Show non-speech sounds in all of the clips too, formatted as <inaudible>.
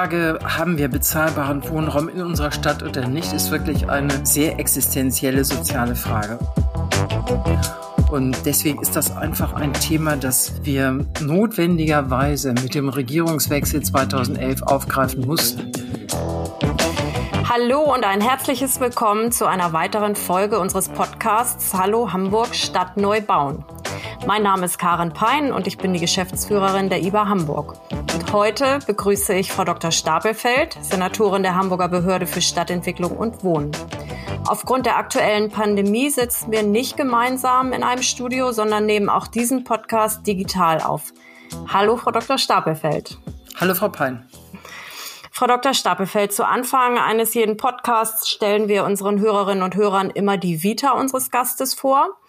Frage, haben wir bezahlbaren Wohnraum in unserer Stadt oder nicht, ist wirklich eine sehr existenzielle soziale Frage. Und deswegen ist das einfach ein Thema, das wir notwendigerweise mit dem Regierungswechsel 2011 aufgreifen mussten. Hallo und ein herzliches Willkommen zu einer weiteren Folge unseres Podcasts Hallo Hamburg Stadt neu bauen. Mein Name ist Karen Pein und ich bin die Geschäftsführerin der IBA Hamburg. Heute begrüße ich Frau Dr. Stapelfeld, Senatorin der Hamburger Behörde für Stadtentwicklung und Wohnen. Aufgrund der aktuellen Pandemie sitzen wir nicht gemeinsam in einem Studio, sondern nehmen auch diesen Podcast digital auf. Hallo, Frau Dr. Stapelfeld. Hallo, Frau Pein. Frau Dr. Stapelfeld, zu Anfang eines jeden Podcasts stellen wir unseren Hörerinnen und Hörern immer die Vita unseres Gastes vor.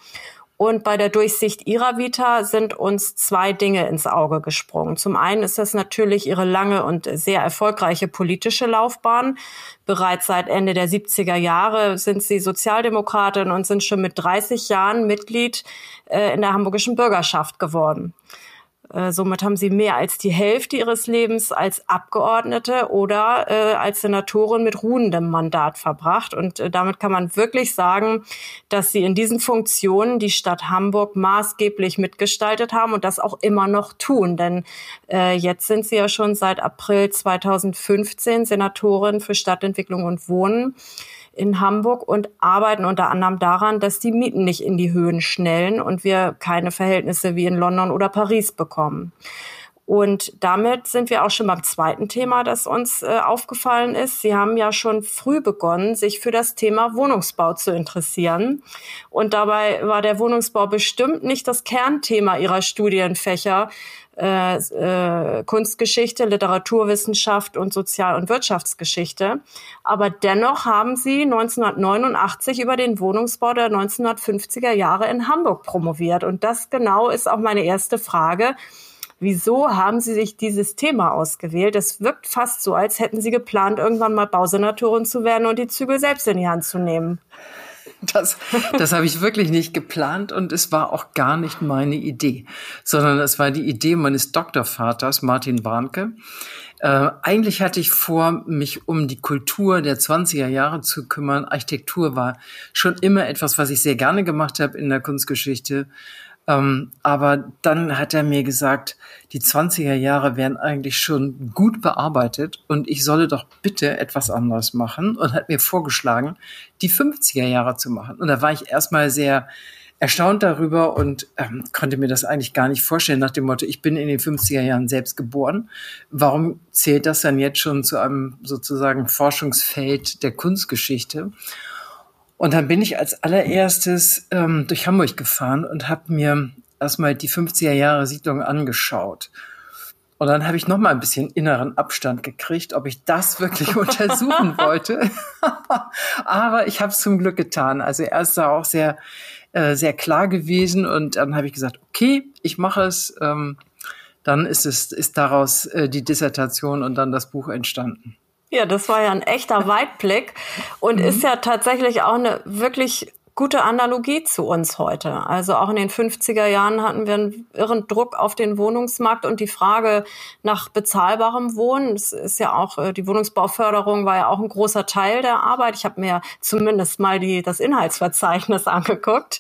Und bei der Durchsicht ihrer Vita sind uns zwei Dinge ins Auge gesprungen. Zum einen ist das natürlich ihre lange und sehr erfolgreiche politische Laufbahn. Bereits seit Ende der 70er Jahre sind sie Sozialdemokratin und sind schon mit 30 Jahren Mitglied äh, in der hamburgischen Bürgerschaft geworden. Äh, somit haben sie mehr als die Hälfte ihres Lebens als Abgeordnete oder äh, als Senatorin mit ruhendem Mandat verbracht. Und äh, damit kann man wirklich sagen, dass sie in diesen Funktionen die Stadt Hamburg maßgeblich mitgestaltet haben und das auch immer noch tun. Denn äh, jetzt sind sie ja schon seit April 2015 Senatorin für Stadtentwicklung und Wohnen in Hamburg und arbeiten unter anderem daran, dass die Mieten nicht in die Höhen schnellen und wir keine Verhältnisse wie in London oder Paris bekommen. Und damit sind wir auch schon beim zweiten Thema, das uns äh, aufgefallen ist. Sie haben ja schon früh begonnen, sich für das Thema Wohnungsbau zu interessieren. Und dabei war der Wohnungsbau bestimmt nicht das Kernthema Ihrer Studienfächer, äh, äh, Kunstgeschichte, Literaturwissenschaft und Sozial- und Wirtschaftsgeschichte. Aber dennoch haben sie 1989 über den Wohnungsbau der 1950er Jahre in Hamburg promoviert. Und das genau ist auch meine erste Frage. Wieso haben Sie sich dieses Thema ausgewählt? Es wirkt fast so, als hätten Sie geplant, irgendwann mal Bausenatorin zu werden und die Zügel selbst in die Hand zu nehmen. Das, das habe ich wirklich nicht geplant und es war auch gar nicht meine Idee, sondern es war die Idee meines Doktorvaters, Martin Warnke. Äh, eigentlich hatte ich vor, mich um die Kultur der 20er Jahre zu kümmern. Architektur war schon immer etwas, was ich sehr gerne gemacht habe in der Kunstgeschichte. Ähm, aber dann hat er mir gesagt, die 20er Jahre wären eigentlich schon gut bearbeitet und ich solle doch bitte etwas anderes machen und hat mir vorgeschlagen, die 50er Jahre zu machen. Und da war ich erstmal sehr erstaunt darüber und ähm, konnte mir das eigentlich gar nicht vorstellen nach dem Motto, ich bin in den 50er Jahren selbst geboren. Warum zählt das dann jetzt schon zu einem sozusagen Forschungsfeld der Kunstgeschichte? Und dann bin ich als allererstes ähm, durch Hamburg gefahren und habe mir erstmal die 50er Jahre Siedlung angeschaut. Und dann habe ich noch mal ein bisschen inneren Abstand gekriegt, ob ich das wirklich <laughs> untersuchen wollte. <laughs> Aber ich habe es zum Glück getan. Also er ist da auch sehr, äh, sehr klar gewesen. Und dann habe ich gesagt, okay, ich mache es. Ähm, dann ist es ist daraus äh, die Dissertation und dann das Buch entstanden. Ja, das war ja ein echter <laughs> Weitblick und mhm. ist ja tatsächlich auch eine wirklich gute Analogie zu uns heute. Also auch in den 50er Jahren hatten wir einen irren Druck auf den Wohnungsmarkt und die Frage nach bezahlbarem Wohnen. Das ist ja auch, äh, die Wohnungsbauförderung war ja auch ein großer Teil der Arbeit. Ich habe mir zumindest mal die, das Inhaltsverzeichnis <laughs> angeguckt.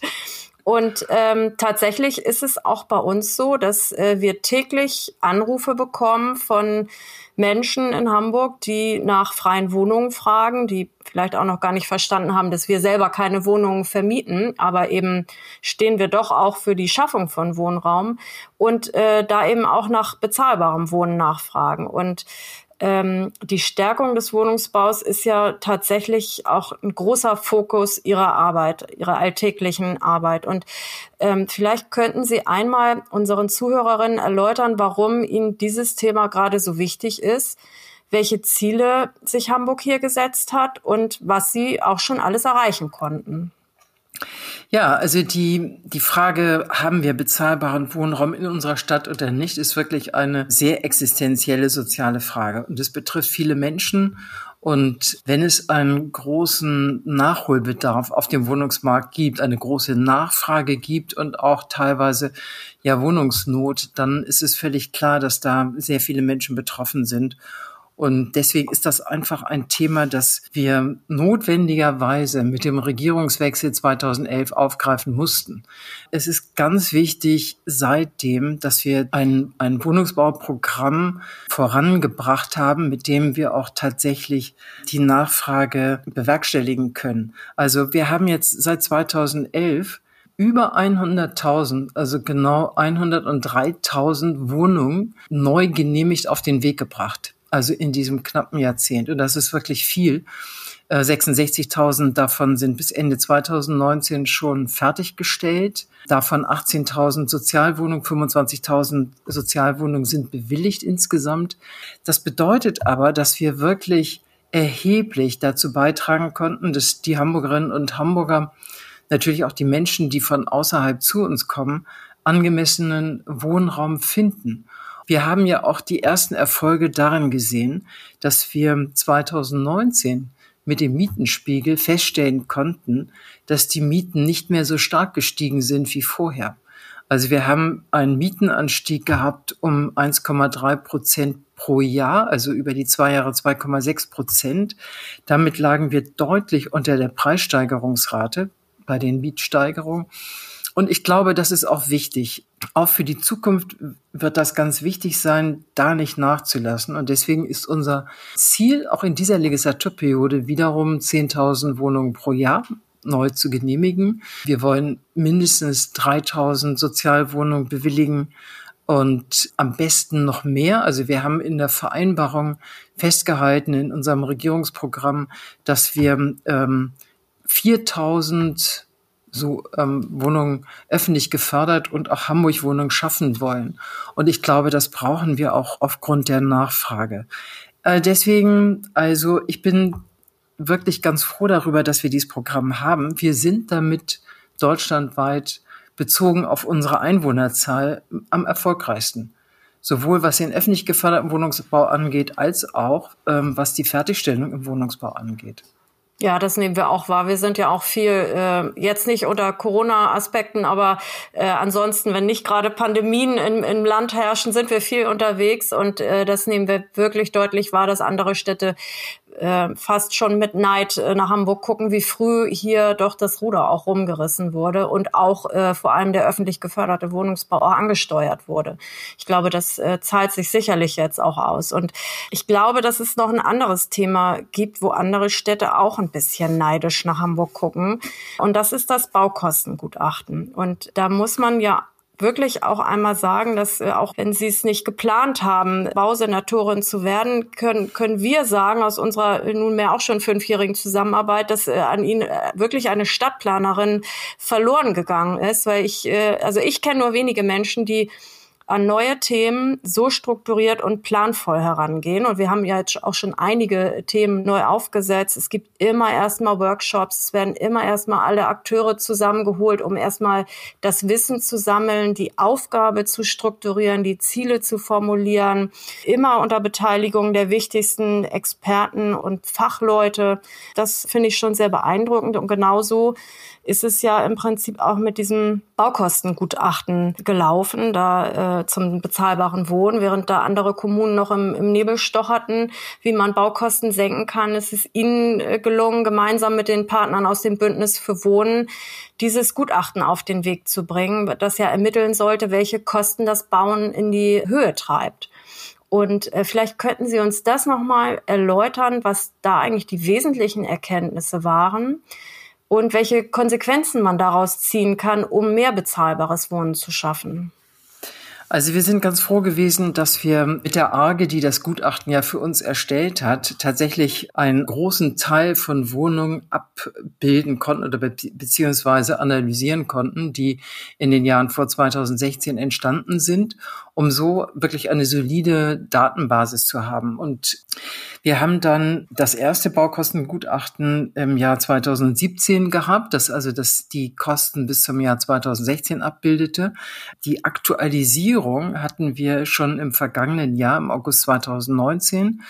Und ähm, tatsächlich ist es auch bei uns so, dass äh, wir täglich Anrufe bekommen von Menschen in Hamburg, die nach freien Wohnungen fragen, die vielleicht auch noch gar nicht verstanden haben, dass wir selber keine Wohnungen vermieten, aber eben stehen wir doch auch für die Schaffung von Wohnraum und äh, da eben auch nach bezahlbarem Wohnen nachfragen. Und ähm, die Stärkung des Wohnungsbaus ist ja tatsächlich auch ein großer Fokus Ihrer Arbeit, Ihrer alltäglichen Arbeit. Und ähm, vielleicht könnten Sie einmal unseren Zuhörerinnen erläutern, warum Ihnen dieses Thema gerade so wichtig ist, welche Ziele sich Hamburg hier gesetzt hat und was Sie auch schon alles erreichen konnten. Ja, also die, die Frage, haben wir bezahlbaren Wohnraum in unserer Stadt oder nicht, ist wirklich eine sehr existenzielle soziale Frage. Und es betrifft viele Menschen. Und wenn es einen großen Nachholbedarf auf dem Wohnungsmarkt gibt, eine große Nachfrage gibt und auch teilweise ja Wohnungsnot, dann ist es völlig klar, dass da sehr viele Menschen betroffen sind. Und deswegen ist das einfach ein Thema, das wir notwendigerweise mit dem Regierungswechsel 2011 aufgreifen mussten. Es ist ganz wichtig seitdem, dass wir ein, ein Wohnungsbauprogramm vorangebracht haben, mit dem wir auch tatsächlich die Nachfrage bewerkstelligen können. Also wir haben jetzt seit 2011 über 100.000, also genau 103.000 Wohnungen neu genehmigt auf den Weg gebracht. Also in diesem knappen Jahrzehnt. Und das ist wirklich viel. 66.000 äh, davon sind bis Ende 2019 schon fertiggestellt. Davon 18.000 Sozialwohnungen, 25.000 Sozialwohnungen sind bewilligt insgesamt. Das bedeutet aber, dass wir wirklich erheblich dazu beitragen konnten, dass die Hamburgerinnen und Hamburger natürlich auch die Menschen, die von außerhalb zu uns kommen, angemessenen Wohnraum finden. Wir haben ja auch die ersten Erfolge darin gesehen, dass wir 2019 mit dem Mietenspiegel feststellen konnten, dass die Mieten nicht mehr so stark gestiegen sind wie vorher. Also wir haben einen Mietenanstieg gehabt um 1,3 Prozent pro Jahr, also über die zwei Jahre 2,6 Prozent. Damit lagen wir deutlich unter der Preissteigerungsrate bei den Mietsteigerungen. Und ich glaube, das ist auch wichtig. Auch für die Zukunft wird das ganz wichtig sein, da nicht nachzulassen. Und deswegen ist unser Ziel auch in dieser Legislaturperiode wiederum 10.000 Wohnungen pro Jahr neu zu genehmigen. Wir wollen mindestens 3000 Sozialwohnungen bewilligen und am besten noch mehr. Also wir haben in der Vereinbarung festgehalten in unserem Regierungsprogramm, dass wir ähm, 4000 so ähm, Wohnungen öffentlich gefördert und auch Hamburg Wohnungen schaffen wollen. Und ich glaube, das brauchen wir auch aufgrund der Nachfrage. Äh, deswegen, also ich bin wirklich ganz froh darüber, dass wir dieses Programm haben. Wir sind damit deutschlandweit bezogen auf unsere Einwohnerzahl am erfolgreichsten. Sowohl was den öffentlich geförderten Wohnungsbau angeht, als auch ähm, was die Fertigstellung im Wohnungsbau angeht. Ja, das nehmen wir auch wahr. Wir sind ja auch viel, äh, jetzt nicht unter Corona-Aspekten, aber äh, ansonsten, wenn nicht gerade Pandemien im, im Land herrschen, sind wir viel unterwegs und äh, das nehmen wir wirklich deutlich wahr, dass andere Städte äh, fast schon mit Neid äh, nach Hamburg gucken, wie früh hier doch das Ruder auch rumgerissen wurde und auch äh, vor allem der öffentlich geförderte Wohnungsbau auch angesteuert wurde. Ich glaube, das äh, zahlt sich sicherlich jetzt auch aus. Und ich glaube, dass es noch ein anderes Thema gibt, wo andere Städte auch ein bisschen neidisch nach Hamburg gucken. Und das ist das Baukostengutachten. Und da muss man ja wirklich auch einmal sagen, dass äh, auch wenn Sie es nicht geplant haben, Bausenatorin zu werden, können, können wir sagen aus unserer nunmehr auch schon fünfjährigen Zusammenarbeit, dass äh, an Ihnen äh, wirklich eine Stadtplanerin verloren gegangen ist, weil ich, äh, also ich kenne nur wenige Menschen, die an neue Themen so strukturiert und planvoll herangehen. Und wir haben ja jetzt auch schon einige Themen neu aufgesetzt. Es gibt immer erstmal Workshops, es werden immer erstmal alle Akteure zusammengeholt, um erstmal das Wissen zu sammeln, die Aufgabe zu strukturieren, die Ziele zu formulieren, immer unter Beteiligung der wichtigsten Experten und Fachleute. Das finde ich schon sehr beeindruckend und genauso ist es ja im Prinzip auch mit diesem Baukostengutachten gelaufen, da äh, zum bezahlbaren Wohnen, während da andere Kommunen noch im, im Nebel stocherten, wie man Baukosten senken kann. Es ist ihnen äh, gelungen, gemeinsam mit den Partnern aus dem Bündnis für Wohnen dieses Gutachten auf den Weg zu bringen, das ja ermitteln sollte, welche Kosten das Bauen in die Höhe treibt. Und äh, vielleicht könnten Sie uns das nochmal erläutern, was da eigentlich die wesentlichen Erkenntnisse waren und welche Konsequenzen man daraus ziehen kann, um mehr bezahlbares Wohnen zu schaffen. Also wir sind ganz froh gewesen, dass wir mit der ARGE, die das Gutachten ja für uns erstellt hat, tatsächlich einen großen Teil von Wohnungen abbilden konnten oder be beziehungsweise analysieren konnten, die in den Jahren vor 2016 entstanden sind, um so wirklich eine solide Datenbasis zu haben. Und wir haben dann das erste Baukostengutachten im Jahr 2017 gehabt, das also das die Kosten bis zum Jahr 2016 abbildete. Die Aktualisierung hatten wir schon im vergangenen Jahr, im August 2019.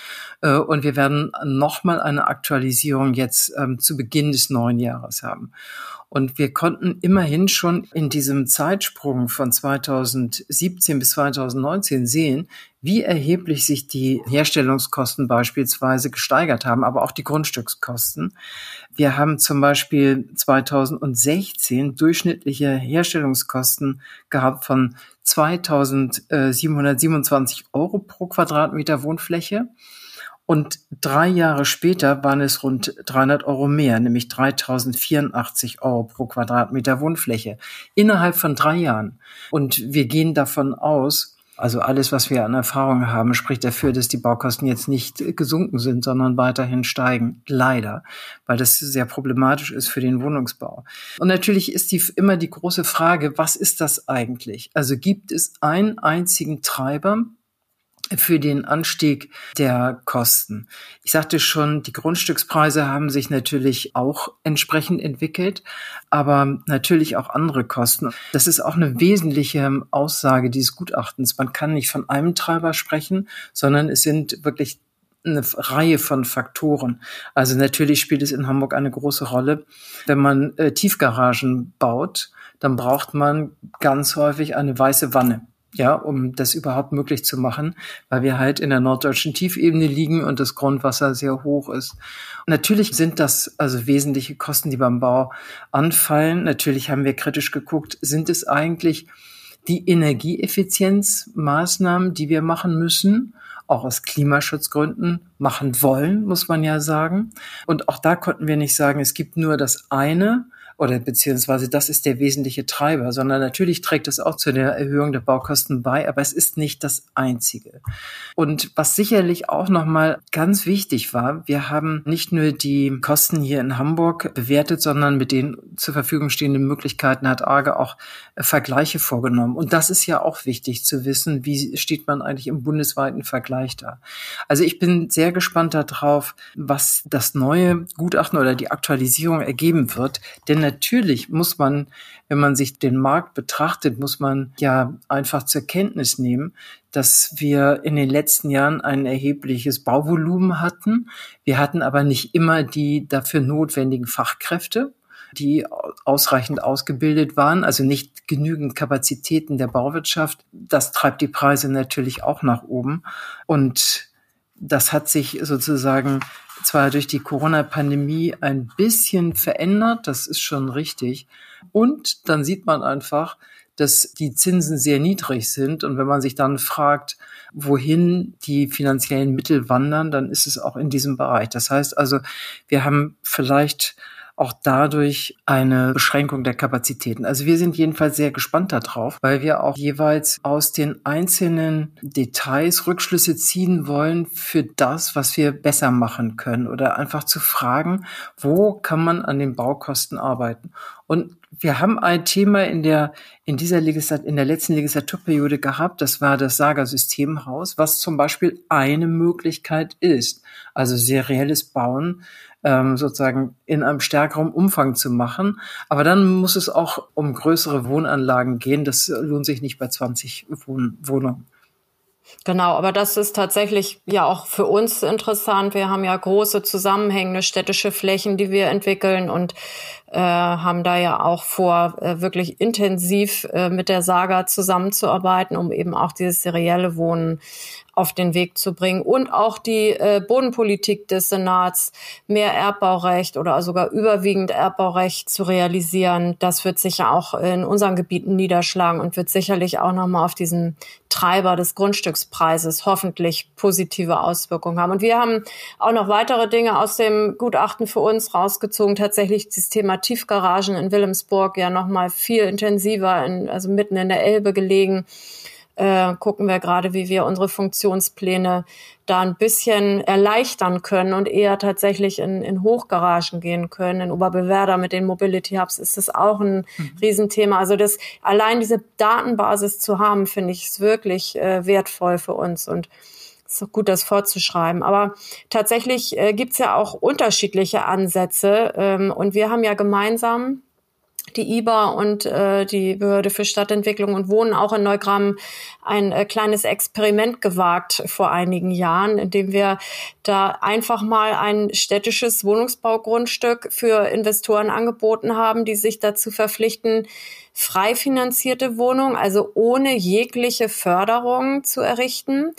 Äh, und wir werden nochmal eine Aktualisierung jetzt ähm, zu Beginn des neuen Jahres haben. Und wir konnten immerhin schon in diesem Zeitsprung von 2017 bis 2019 sehen, wie erheblich sich die Herstellungskosten beispielsweise gesteigert haben, aber auch die Grundstückskosten. Wir haben zum Beispiel 2016 durchschnittliche Herstellungskosten gehabt von 2727 Euro pro Quadratmeter Wohnfläche. Und drei Jahre später waren es rund 300 Euro mehr, nämlich 3084 Euro pro Quadratmeter Wohnfläche innerhalb von drei Jahren. Und wir gehen davon aus, also alles, was wir an Erfahrung haben, spricht dafür, dass die Baukosten jetzt nicht gesunken sind, sondern weiterhin steigen. Leider, weil das sehr problematisch ist für den Wohnungsbau. Und natürlich ist die, immer die große Frage, was ist das eigentlich? Also gibt es einen einzigen Treiber, für den Anstieg der Kosten. Ich sagte schon, die Grundstückspreise haben sich natürlich auch entsprechend entwickelt, aber natürlich auch andere Kosten. Das ist auch eine wesentliche Aussage dieses Gutachtens. Man kann nicht von einem Treiber sprechen, sondern es sind wirklich eine Reihe von Faktoren. Also natürlich spielt es in Hamburg eine große Rolle. Wenn man äh, Tiefgaragen baut, dann braucht man ganz häufig eine weiße Wanne ja, um das überhaupt möglich zu machen, weil wir halt in der norddeutschen Tiefebene liegen und das Grundwasser sehr hoch ist. natürlich sind das also wesentliche Kosten, die beim Bau anfallen. Natürlich haben wir kritisch geguckt, sind es eigentlich die Energieeffizienzmaßnahmen, die wir machen müssen, auch aus Klimaschutzgründen machen wollen, muss man ja sagen. Und auch da konnten wir nicht sagen, es gibt nur das eine, oder beziehungsweise das ist der wesentliche Treiber, sondern natürlich trägt es auch zu der Erhöhung der Baukosten bei, aber es ist nicht das einzige. Und was sicherlich auch nochmal ganz wichtig war, wir haben nicht nur die Kosten hier in Hamburg bewertet, sondern mit den zur Verfügung stehenden Möglichkeiten hat ARGE auch Vergleiche vorgenommen. Und das ist ja auch wichtig zu wissen, wie steht man eigentlich im bundesweiten Vergleich da. Also ich bin sehr gespannt darauf, was das neue Gutachten oder die Aktualisierung ergeben wird, denn natürlich muss man, wenn man sich den Markt betrachtet, muss man ja einfach zur Kenntnis nehmen, dass wir in den letzten Jahren ein erhebliches Bauvolumen hatten. Wir hatten aber nicht immer die dafür notwendigen Fachkräfte die ausreichend ausgebildet waren, also nicht genügend Kapazitäten der Bauwirtschaft. Das treibt die Preise natürlich auch nach oben. Und das hat sich sozusagen zwar durch die Corona-Pandemie ein bisschen verändert, das ist schon richtig. Und dann sieht man einfach, dass die Zinsen sehr niedrig sind. Und wenn man sich dann fragt, wohin die finanziellen Mittel wandern, dann ist es auch in diesem Bereich. Das heißt also, wir haben vielleicht auch dadurch eine Beschränkung der Kapazitäten. Also wir sind jedenfalls sehr gespannt darauf, weil wir auch jeweils aus den einzelnen Details Rückschlüsse ziehen wollen für das, was wir besser machen können oder einfach zu fragen, wo kann man an den Baukosten arbeiten. Und wir haben ein Thema in der, in dieser Legislat in der letzten Legislaturperiode gehabt, das war das Saga-Systemhaus, was zum Beispiel eine Möglichkeit ist. Also serielles Bauen ähm, sozusagen in einem stärkeren Umfang zu machen. Aber dann muss es auch um größere Wohnanlagen gehen. Das lohnt sich nicht bei 20 Wohn Wohnungen. Genau, aber das ist tatsächlich ja auch für uns interessant. Wir haben ja große zusammenhängende städtische Flächen, die wir entwickeln und äh, haben da ja auch vor, äh, wirklich intensiv äh, mit der Saga zusammenzuarbeiten, um eben auch dieses serielle Wohnen auf den Weg zu bringen und auch die äh, Bodenpolitik des Senats, mehr Erbbaurecht oder sogar überwiegend Erbbaurecht zu realisieren. Das wird sicher auch in unseren Gebieten niederschlagen und wird sicherlich auch nochmal auf diesen Treiber des Grundstückspreises hoffentlich positive Auswirkungen haben. Und wir haben auch noch weitere Dinge aus dem Gutachten für uns rausgezogen. Tatsächlich das Thema Tiefgaragen in Wilhelmsburg ja nochmal viel intensiver, in, also mitten in der Elbe gelegen äh, gucken wir gerade, wie wir unsere Funktionspläne da ein bisschen erleichtern können und eher tatsächlich in, in Hochgaragen gehen können. In Oberbewerder mit den Mobility Hubs ist das auch ein mhm. Riesenthema. Also das allein diese Datenbasis zu haben, finde ich, ist wirklich äh, wertvoll für uns und ist auch gut, das vorzuschreiben. Aber tatsächlich äh, gibt's ja auch unterschiedliche Ansätze ähm, und wir haben ja gemeinsam die IBA und äh, die Behörde für Stadtentwicklung und Wohnen auch in Neugramm ein äh, kleines Experiment gewagt vor einigen Jahren, indem wir da einfach mal ein städtisches Wohnungsbaugrundstück für Investoren angeboten haben, die sich dazu verpflichten, frei finanzierte Wohnungen, also ohne jegliche Förderung zu errichten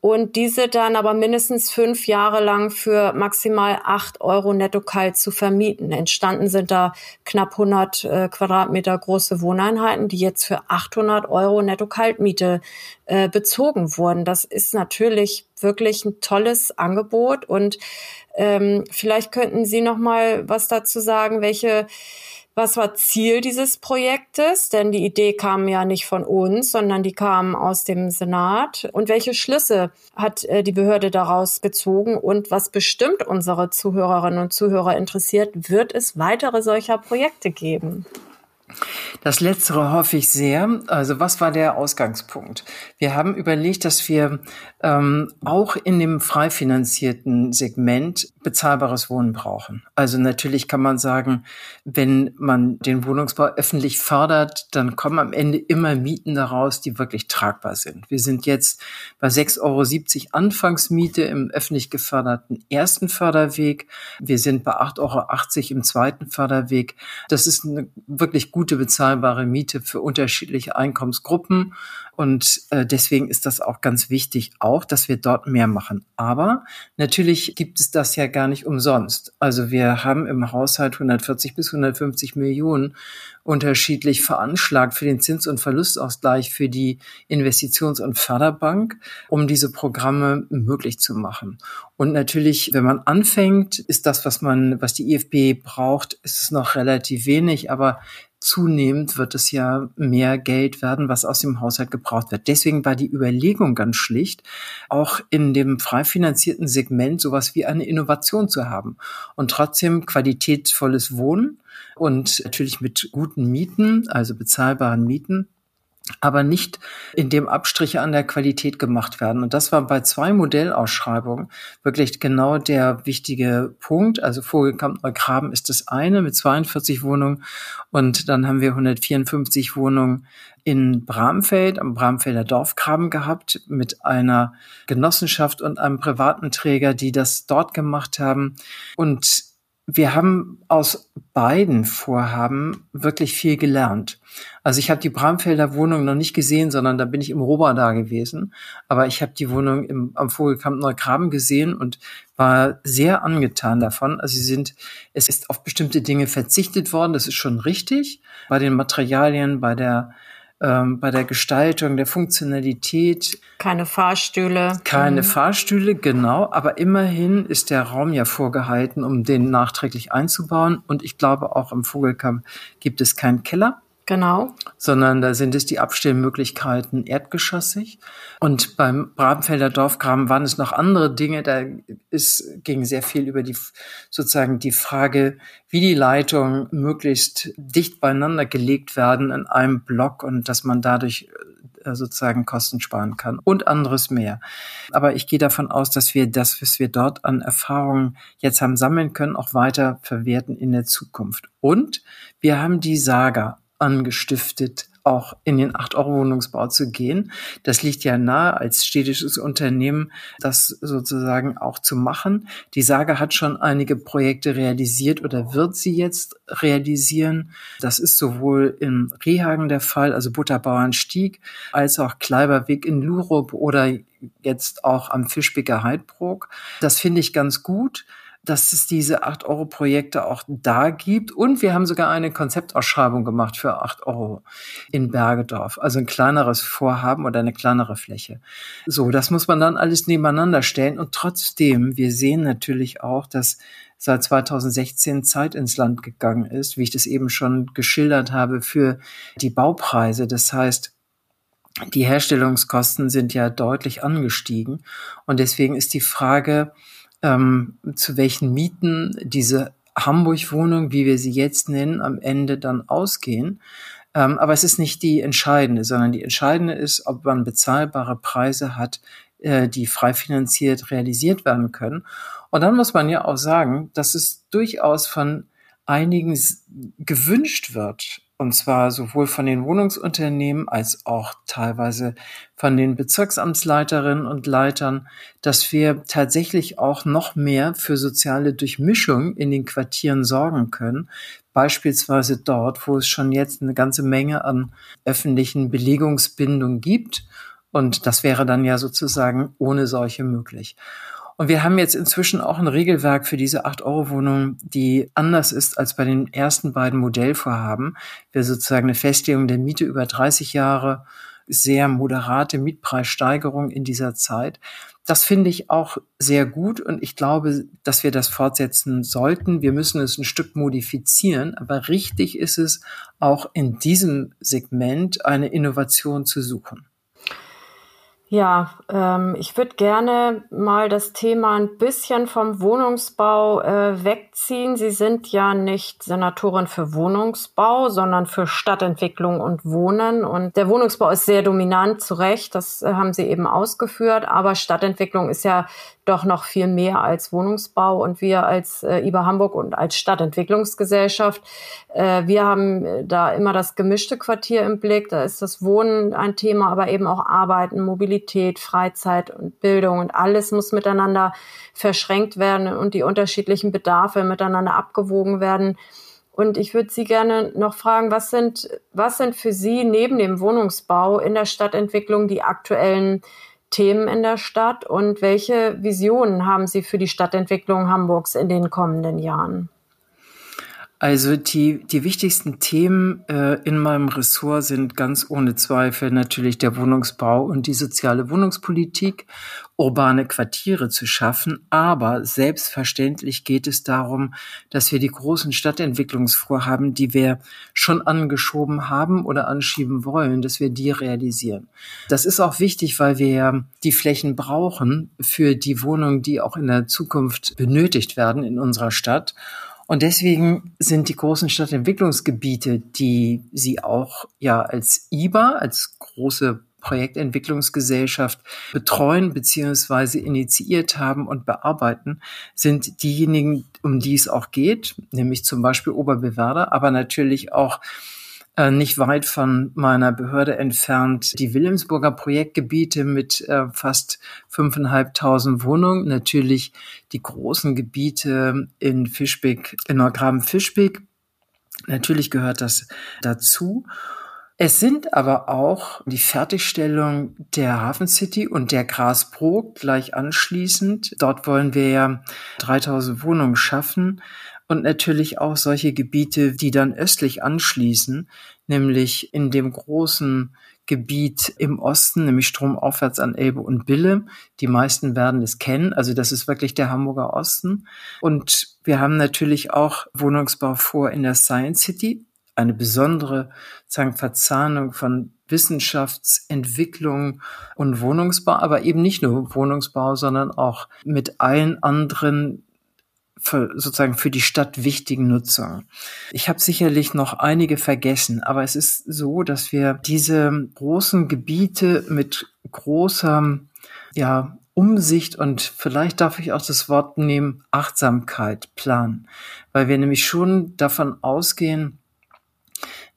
und diese dann aber mindestens fünf Jahre lang für maximal acht Euro netto kalt zu vermieten. Entstanden sind da knapp 100 äh, Quadratmeter große Wohneinheiten, die jetzt für 800 Euro netto Kaltmiete äh, bezogen wurden. Das ist natürlich wirklich ein tolles Angebot und ähm, vielleicht könnten Sie noch mal was dazu sagen, welche was war Ziel dieses Projektes? Denn die Idee kam ja nicht von uns, sondern die kam aus dem Senat. Und welche Schlüsse hat äh, die Behörde daraus gezogen? Und was bestimmt unsere Zuhörerinnen und Zuhörer interessiert, wird es weitere solcher Projekte geben? Das Letztere hoffe ich sehr. Also was war der Ausgangspunkt? Wir haben überlegt, dass wir ähm, auch in dem frei finanzierten Segment bezahlbares Wohnen brauchen. Also natürlich kann man sagen, wenn man den Wohnungsbau öffentlich fördert, dann kommen am Ende immer Mieten daraus, die wirklich tragbar sind. Wir sind jetzt bei 6,70 Euro Anfangsmiete im öffentlich geförderten ersten Förderweg. Wir sind bei 8,80 Euro im zweiten Förderweg. Das ist eine wirklich gute bezahlbare Miete für unterschiedliche Einkommensgruppen. Und äh, deswegen ist das auch ganz wichtig, auch, dass wir dort mehr machen. Aber natürlich gibt es das ja gar nicht umsonst. Also wir haben im Haushalt 140 bis 150 Millionen unterschiedlich veranschlagt für den Zins- und Verlustausgleich für die Investitions- und Förderbank, um diese Programme möglich zu machen. Und natürlich, wenn man anfängt, ist das, was man, was die IFB braucht, ist es noch relativ wenig, aber zunehmend wird es ja mehr Geld werden, was aus dem Haushalt gebraucht wird. Deswegen war die Überlegung ganz schlicht, auch in dem frei finanzierten Segment sowas wie eine Innovation zu haben und trotzdem qualitätsvolles Wohnen und natürlich mit guten Mieten, also bezahlbaren Mieten aber nicht in dem Abstriche an der Qualität gemacht werden. Und das war bei zwei Modellausschreibungen wirklich genau der wichtige Punkt. Also Vogelkamp Neugraben ist das eine mit 42 Wohnungen und dann haben wir 154 Wohnungen in Bramfeld am Bramfelder Dorfgraben gehabt mit einer Genossenschaft und einem privaten Träger, die das dort gemacht haben. Und wir haben aus beiden Vorhaben wirklich viel gelernt. Also ich habe die Bramfelder Wohnung noch nicht gesehen, sondern da bin ich im Rober da gewesen. Aber ich habe die Wohnung im, am Vogelkamp Neugraben gesehen und war sehr angetan davon. Also sie sind, es ist auf bestimmte Dinge verzichtet worden, das ist schon richtig. Bei den Materialien, bei der ähm, bei der Gestaltung, der Funktionalität. Keine Fahrstühle. Keine mhm. Fahrstühle, genau. Aber immerhin ist der Raum ja vorgehalten, um den nachträglich einzubauen. Und ich glaube, auch im Vogelkamp gibt es keinen Keller. Genau. Sondern da sind es die Abstellmöglichkeiten erdgeschossig. Und beim Brabenfelder Dorfgraben waren es noch andere Dinge. Da ist, ging sehr viel über die, sozusagen die Frage, wie die Leitungen möglichst dicht beieinander gelegt werden in einem Block und dass man dadurch äh, sozusagen Kosten sparen kann und anderes mehr. Aber ich gehe davon aus, dass wir das, was wir dort an Erfahrungen jetzt haben sammeln können, auch weiter verwerten in der Zukunft. Und wir haben die Saga angestiftet, auch in den 8-Euro-Wohnungsbau zu gehen. Das liegt ja nahe, als städtisches Unternehmen das sozusagen auch zu machen. Die Sage hat schon einige Projekte realisiert oder wird sie jetzt realisieren. Das ist sowohl in Rehagen der Fall, also Butterbauernstieg, als auch Kleiberweg in Lurup oder jetzt auch am Fischbecker Heidbrook. Das finde ich ganz gut dass es diese 8-Euro-Projekte auch da gibt. Und wir haben sogar eine Konzeptausschreibung gemacht für 8 Euro in Bergedorf. Also ein kleineres Vorhaben oder eine kleinere Fläche. So, das muss man dann alles nebeneinander stellen. Und trotzdem, wir sehen natürlich auch, dass seit 2016 Zeit ins Land gegangen ist, wie ich das eben schon geschildert habe, für die Baupreise. Das heißt, die Herstellungskosten sind ja deutlich angestiegen. Und deswegen ist die Frage, ähm, zu welchen Mieten diese Hamburg-Wohnung, wie wir sie jetzt nennen, am Ende dann ausgehen. Ähm, aber es ist nicht die entscheidende, sondern die entscheidende ist, ob man bezahlbare Preise hat, äh, die frei finanziert realisiert werden können. Und dann muss man ja auch sagen, dass es durchaus von einigen gewünscht wird, und zwar sowohl von den Wohnungsunternehmen als auch teilweise von den Bezirksamtsleiterinnen und Leitern, dass wir tatsächlich auch noch mehr für soziale Durchmischung in den Quartieren sorgen können. Beispielsweise dort, wo es schon jetzt eine ganze Menge an öffentlichen Belegungsbindung gibt. Und das wäre dann ja sozusagen ohne solche möglich. Und wir haben jetzt inzwischen auch ein Regelwerk für diese 8-Euro-Wohnung, die anders ist als bei den ersten beiden Modellvorhaben. Wir sozusagen eine Festlegung der Miete über 30 Jahre, sehr moderate Mietpreissteigerung in dieser Zeit. Das finde ich auch sehr gut und ich glaube, dass wir das fortsetzen sollten. Wir müssen es ein Stück modifizieren, aber richtig ist es, auch in diesem Segment eine Innovation zu suchen. Ja, ähm, ich würde gerne mal das Thema ein bisschen vom Wohnungsbau äh, wegziehen. Sie sind ja nicht Senatorin für Wohnungsbau, sondern für Stadtentwicklung und Wohnen. Und der Wohnungsbau ist sehr dominant, zu Recht, das äh, haben Sie eben ausgeführt. Aber Stadtentwicklung ist ja doch noch viel mehr als Wohnungsbau. Und wir als äh, IBA Hamburg und als Stadtentwicklungsgesellschaft, äh, wir haben äh, da immer das gemischte Quartier im Blick. Da ist das Wohnen ein Thema, aber eben auch Arbeiten, Mobilität, Freizeit und Bildung. Und alles muss miteinander verschränkt werden und die unterschiedlichen Bedarfe miteinander abgewogen werden. Und ich würde Sie gerne noch fragen, was sind, was sind für Sie neben dem Wohnungsbau in der Stadtentwicklung die aktuellen Themen in der Stadt und welche Visionen haben Sie für die Stadtentwicklung Hamburgs in den kommenden Jahren? Also die, die wichtigsten Themen äh, in meinem Ressort sind ganz ohne Zweifel natürlich der Wohnungsbau und die soziale Wohnungspolitik, urbane Quartiere zu schaffen. Aber selbstverständlich geht es darum, dass wir die großen Stadtentwicklungsvorhaben, die wir schon angeschoben haben oder anschieben wollen, dass wir die realisieren. Das ist auch wichtig, weil wir die Flächen brauchen für die Wohnungen, die auch in der Zukunft benötigt werden in unserer Stadt. Und deswegen sind die großen Stadtentwicklungsgebiete, die Sie auch ja als IBA, als große Projektentwicklungsgesellschaft betreuen beziehungsweise initiiert haben und bearbeiten, sind diejenigen, um die es auch geht, nämlich zum Beispiel Oberbewerder, aber natürlich auch äh, nicht weit von meiner Behörde entfernt die Wilhelmsburger Projektgebiete mit äh, fast fünfeinhalbtausend Wohnungen. Natürlich die großen Gebiete in Fischbeck, in Neugraben-Fischbeck. Natürlich gehört das dazu. Es sind aber auch die Fertigstellung der Hafen City und der Grasbrook gleich anschließend. Dort wollen wir ja 3000 Wohnungen schaffen und natürlich auch solche Gebiete, die dann östlich anschließen, nämlich in dem großen Gebiet im Osten, nämlich stromaufwärts an Elbe und Bille. Die meisten werden es kennen. Also das ist wirklich der Hamburger Osten. Und wir haben natürlich auch Wohnungsbau vor in der Science City. Eine besondere sagen, Verzahnung von Wissenschaftsentwicklung und Wohnungsbau, aber eben nicht nur Wohnungsbau, sondern auch mit allen anderen für, sozusagen für die Stadt wichtigen Nutzungen. Ich habe sicherlich noch einige vergessen, aber es ist so, dass wir diese großen Gebiete mit großer ja, Umsicht und vielleicht darf ich auch das Wort nehmen, Achtsamkeit planen, weil wir nämlich schon davon ausgehen,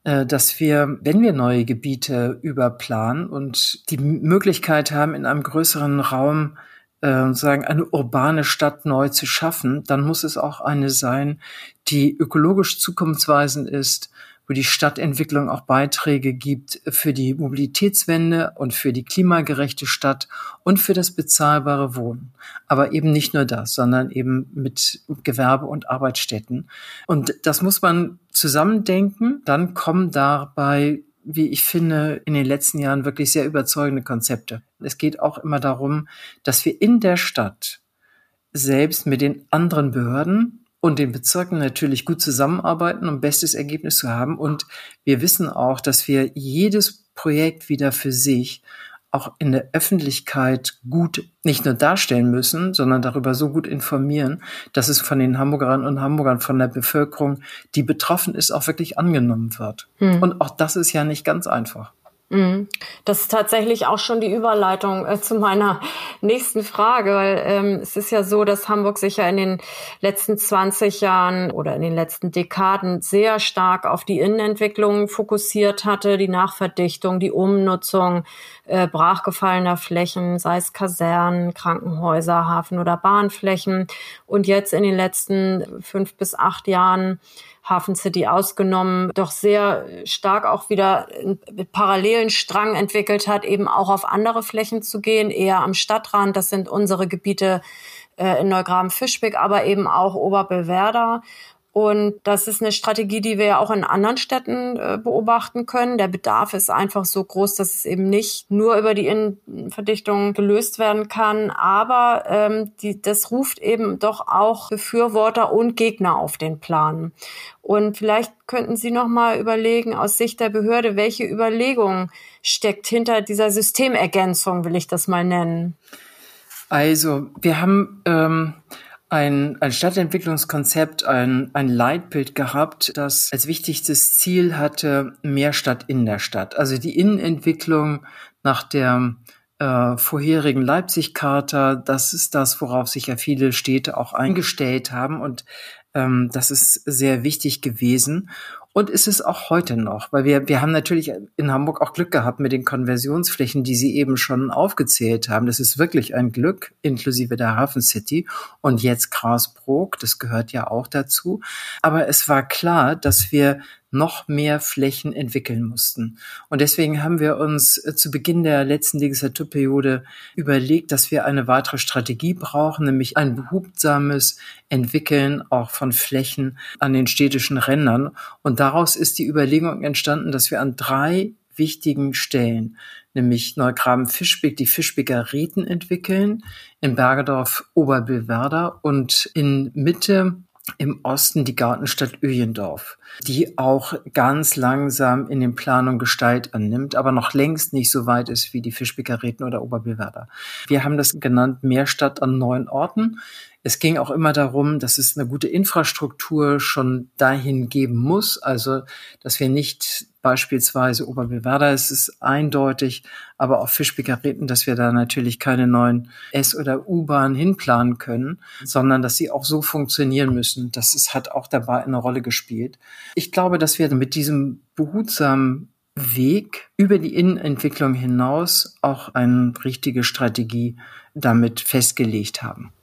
dass wir, wenn wir neue Gebiete überplanen und die Möglichkeit haben, in einem größeren Raum äh, sagen, eine urbane Stadt neu zu schaffen, dann muss es auch eine sein, die ökologisch zukunftsweisend ist, wo die Stadtentwicklung auch Beiträge gibt für die Mobilitätswende und für die klimagerechte Stadt und für das bezahlbare Wohnen. Aber eben nicht nur das, sondern eben mit Gewerbe- und Arbeitsstätten. Und das muss man zusammendenken. Dann kommen dabei wie ich finde, in den letzten Jahren wirklich sehr überzeugende Konzepte. Es geht auch immer darum, dass wir in der Stadt selbst mit den anderen Behörden und den Bezirken natürlich gut zusammenarbeiten, um bestes Ergebnis zu haben. Und wir wissen auch, dass wir jedes Projekt wieder für sich auch in der Öffentlichkeit gut nicht nur darstellen müssen, sondern darüber so gut informieren, dass es von den Hamburgerinnen und Hamburgern, von der Bevölkerung, die betroffen ist, auch wirklich angenommen wird. Hm. Und auch das ist ja nicht ganz einfach. Mhm. Das ist tatsächlich auch schon die Überleitung äh, zu meiner nächsten Frage, weil ähm, es ist ja so, dass Hamburg sich ja in den letzten 20 Jahren oder in den letzten Dekaden sehr stark auf die Innenentwicklung fokussiert hatte, die Nachverdichtung, die Umnutzung äh, brachgefallener Flächen, sei es Kasernen, Krankenhäuser, Hafen- oder Bahnflächen. Und jetzt in den letzten fünf bis acht Jahren Hafen City ausgenommen, doch sehr stark auch wieder einen parallelen Strang entwickelt hat, eben auch auf andere Flächen zu gehen, eher am Stadtrand. Das sind unsere Gebiete äh, in Neugraben-Fischbeck, aber eben auch Oberbillwerder. Und das ist eine Strategie, die wir ja auch in anderen Städten äh, beobachten können. Der Bedarf ist einfach so groß, dass es eben nicht nur über die Innenverdichtung gelöst werden kann. Aber ähm, die, das ruft eben doch auch Befürworter und Gegner auf den Plan. Und vielleicht könnten Sie noch mal überlegen aus Sicht der Behörde, welche Überlegung steckt hinter dieser Systemergänzung, will ich das mal nennen. Also wir haben ähm, ein, ein Stadtentwicklungskonzept, ein, ein Leitbild gehabt, das als wichtigstes Ziel hatte, mehr Stadt in der Stadt. Also die Innenentwicklung nach der äh, vorherigen Leipzig-Charta, das ist das, worauf sich ja viele Städte auch eingestellt haben und ähm, das ist sehr wichtig gewesen. Und ist es auch heute noch, weil wir, wir haben natürlich in Hamburg auch Glück gehabt mit den Konversionsflächen, die Sie eben schon aufgezählt haben. Das ist wirklich ein Glück, inklusive der Hafen City und jetzt Grasbrook, das gehört ja auch dazu. Aber es war klar, dass wir noch mehr Flächen entwickeln mussten. Und deswegen haben wir uns äh, zu Beginn der letzten Legislaturperiode überlegt, dass wir eine weitere Strategie brauchen, nämlich ein behubsames Entwickeln auch von Flächen an den städtischen Rändern. Und daraus ist die Überlegung entstanden, dass wir an drei wichtigen Stellen, nämlich Neugraben-Fischbeck, die Fischbecker Rieten entwickeln, in Bergedorf Oberbillwerder und in Mitte im Osten die Gartenstadt Öjendorf, die auch ganz langsam in den Planungen Gestalt annimmt, aber noch längst nicht so weit ist wie die Fischbäckerräten oder Oberbillwerder. Wir haben das genannt Mehrstadt an neun Orten. Es ging auch immer darum, dass es eine gute Infrastruktur schon dahin geben muss, also dass wir nicht beispielsweise Oberbillwerder, es ist eindeutig, aber auch Fischbäckerräten, dass wir da natürlich keine neuen S- oder U-Bahn hinplanen können, sondern dass sie auch so funktionieren müssen. Das ist, hat auch dabei eine Rolle gespielt. Ich glaube, dass wir mit diesem behutsamen Weg über die Innenentwicklung hinaus auch eine richtige Strategie damit festgelegt haben.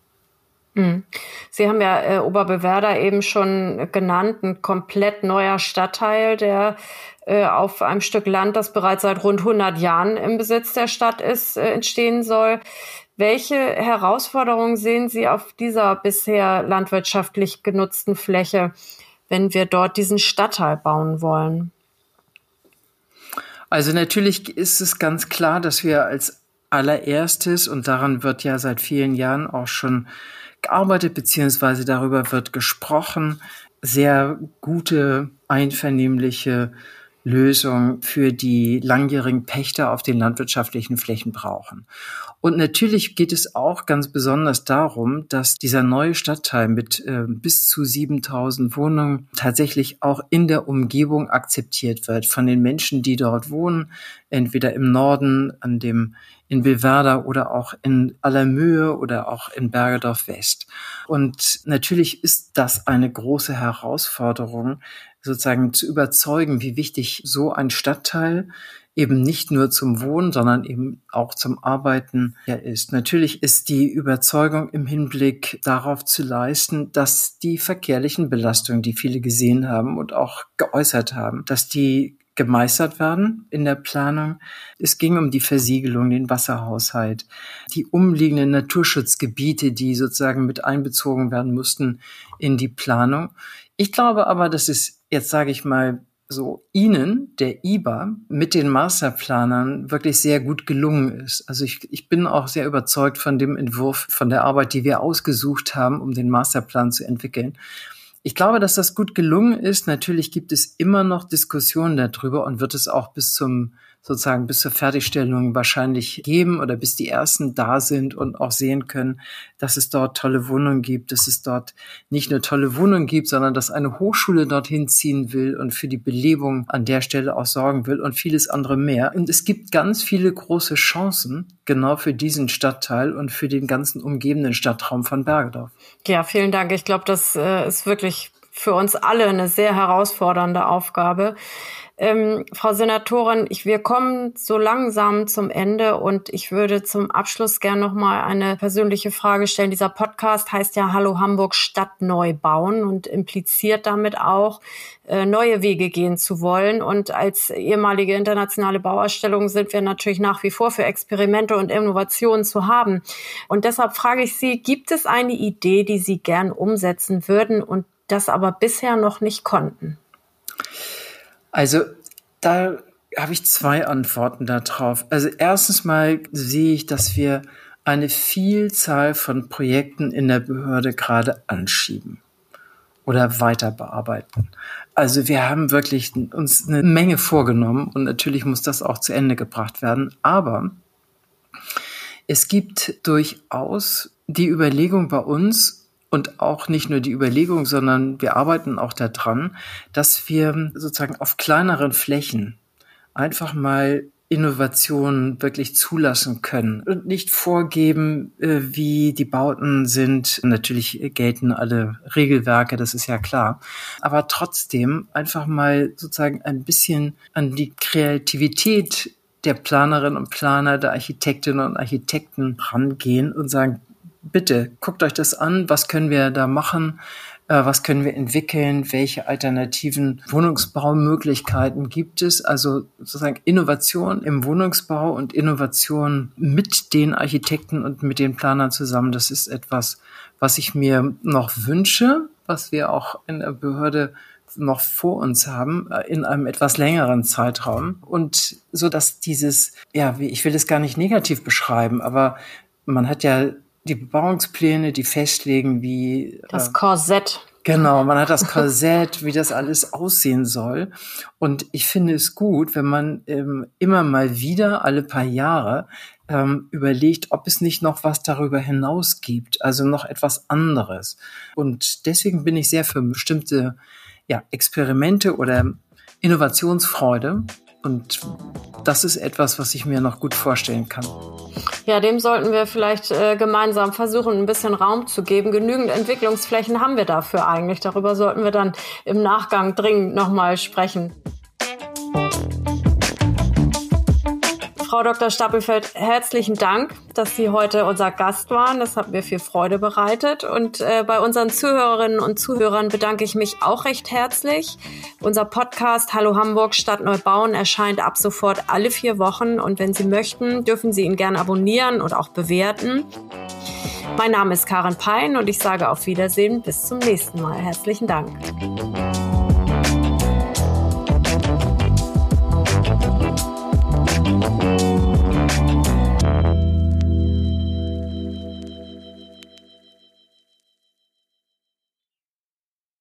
Mhm. Sie haben ja äh, Oberbewerder eben schon genannt, ein komplett neuer Stadtteil, der äh, auf einem Stück Land, das bereits seit rund 100 Jahren im Besitz der Stadt ist, äh, entstehen soll. Welche Herausforderungen sehen Sie auf dieser bisher landwirtschaftlich genutzten Fläche, wenn wir dort diesen Stadtteil bauen wollen? Also natürlich ist es ganz klar, dass wir als allererstes, und daran wird ja seit vielen Jahren auch schon gearbeitet, beziehungsweise darüber wird gesprochen, sehr gute, einvernehmliche Lösung für die langjährigen Pächter auf den landwirtschaftlichen Flächen brauchen. Und natürlich geht es auch ganz besonders darum, dass dieser neue Stadtteil mit äh, bis zu 7000 Wohnungen tatsächlich auch in der Umgebung akzeptiert wird von den Menschen, die dort wohnen, entweder im Norden, an dem in Bilwerder oder auch in Allermöhe oder auch in Bergedorf West. Und natürlich ist das eine große Herausforderung, sozusagen zu überzeugen, wie wichtig so ein Stadtteil eben nicht nur zum Wohnen, sondern eben auch zum Arbeiten ja ist. Natürlich ist die Überzeugung im Hinblick darauf zu leisten, dass die verkehrlichen Belastungen, die viele gesehen haben und auch geäußert haben, dass die gemeistert werden in der Planung. Es ging um die Versiegelung, den Wasserhaushalt, die umliegenden Naturschutzgebiete, die sozusagen mit einbezogen werden mussten in die Planung. Ich glaube aber, dass es jetzt sage ich mal so Ihnen, der IBA, mit den Masterplanern wirklich sehr gut gelungen ist. Also ich, ich bin auch sehr überzeugt von dem Entwurf, von der Arbeit, die wir ausgesucht haben, um den Masterplan zu entwickeln. Ich glaube, dass das gut gelungen ist. Natürlich gibt es immer noch Diskussionen darüber und wird es auch bis zum sozusagen bis zur Fertigstellung wahrscheinlich geben oder bis die ersten da sind und auch sehen können, dass es dort tolle Wohnungen gibt, dass es dort nicht nur tolle Wohnungen gibt, sondern dass eine Hochschule dorthin ziehen will und für die Belebung an der Stelle auch sorgen will und vieles andere mehr. Und es gibt ganz viele große Chancen genau für diesen Stadtteil und für den ganzen umgebenden Stadtraum von Bergedorf. Ja, vielen Dank. Ich glaube, das äh, ist wirklich für uns alle eine sehr herausfordernde Aufgabe. Ähm, Frau Senatorin, ich, wir kommen so langsam zum Ende und ich würde zum Abschluss gern noch mal eine persönliche Frage stellen. Dieser Podcast heißt ja Hallo Hamburg Stadt neu bauen und impliziert damit auch, äh, neue Wege gehen zu wollen. Und als ehemalige internationale Bauausstellung sind wir natürlich nach wie vor für Experimente und Innovationen zu haben. Und deshalb frage ich Sie, gibt es eine Idee, die Sie gern umsetzen würden und das aber bisher noch nicht konnten? Also da habe ich zwei Antworten darauf. Also erstens mal sehe ich, dass wir eine Vielzahl von Projekten in der Behörde gerade anschieben oder weiter bearbeiten. Also wir haben wirklich uns eine Menge vorgenommen und natürlich muss das auch zu Ende gebracht werden. Aber es gibt durchaus die Überlegung bei uns, und auch nicht nur die Überlegung, sondern wir arbeiten auch daran, dass wir sozusagen auf kleineren Flächen einfach mal Innovationen wirklich zulassen können und nicht vorgeben, äh, wie die Bauten sind. Natürlich gelten alle Regelwerke, das ist ja klar. Aber trotzdem einfach mal sozusagen ein bisschen an die Kreativität der Planerinnen und Planer, der Architektinnen und Architekten rangehen und sagen, bitte guckt euch das an, was können wir da machen, äh, was können wir entwickeln, welche alternativen Wohnungsbaumöglichkeiten gibt es. Also sozusagen Innovation im Wohnungsbau und Innovation mit den Architekten und mit den Planern zusammen, das ist etwas, was ich mir noch wünsche, was wir auch in der Behörde noch vor uns haben äh, in einem etwas längeren Zeitraum. Und so dass dieses ja ich will es gar nicht negativ beschreiben aber man hat ja die Bebauungspläne, die festlegen, wie das äh, Korsett. Genau, man hat das <laughs> Korsett, wie das alles aussehen soll. Und ich finde es gut, wenn man ähm, immer mal wieder, alle paar Jahre, ähm, überlegt, ob es nicht noch was darüber hinaus gibt, also noch etwas anderes. Und deswegen bin ich sehr für bestimmte ja, Experimente oder Innovationsfreude. Und das ist etwas, was ich mir noch gut vorstellen kann. Ja, dem sollten wir vielleicht äh, gemeinsam versuchen, ein bisschen Raum zu geben. Genügend Entwicklungsflächen haben wir dafür eigentlich. Darüber sollten wir dann im Nachgang dringend nochmal sprechen. Frau Dr. Stapelfeld, herzlichen Dank, dass Sie heute unser Gast waren. Das hat mir viel Freude bereitet. Und äh, bei unseren Zuhörerinnen und Zuhörern bedanke ich mich auch recht herzlich. Unser Podcast Hallo Hamburg Stadt Neubauen erscheint ab sofort alle vier Wochen. Und wenn Sie möchten, dürfen Sie ihn gerne abonnieren und auch bewerten. Mein Name ist Karin Pein und ich sage auf Wiedersehen. Bis zum nächsten Mal. Herzlichen Dank.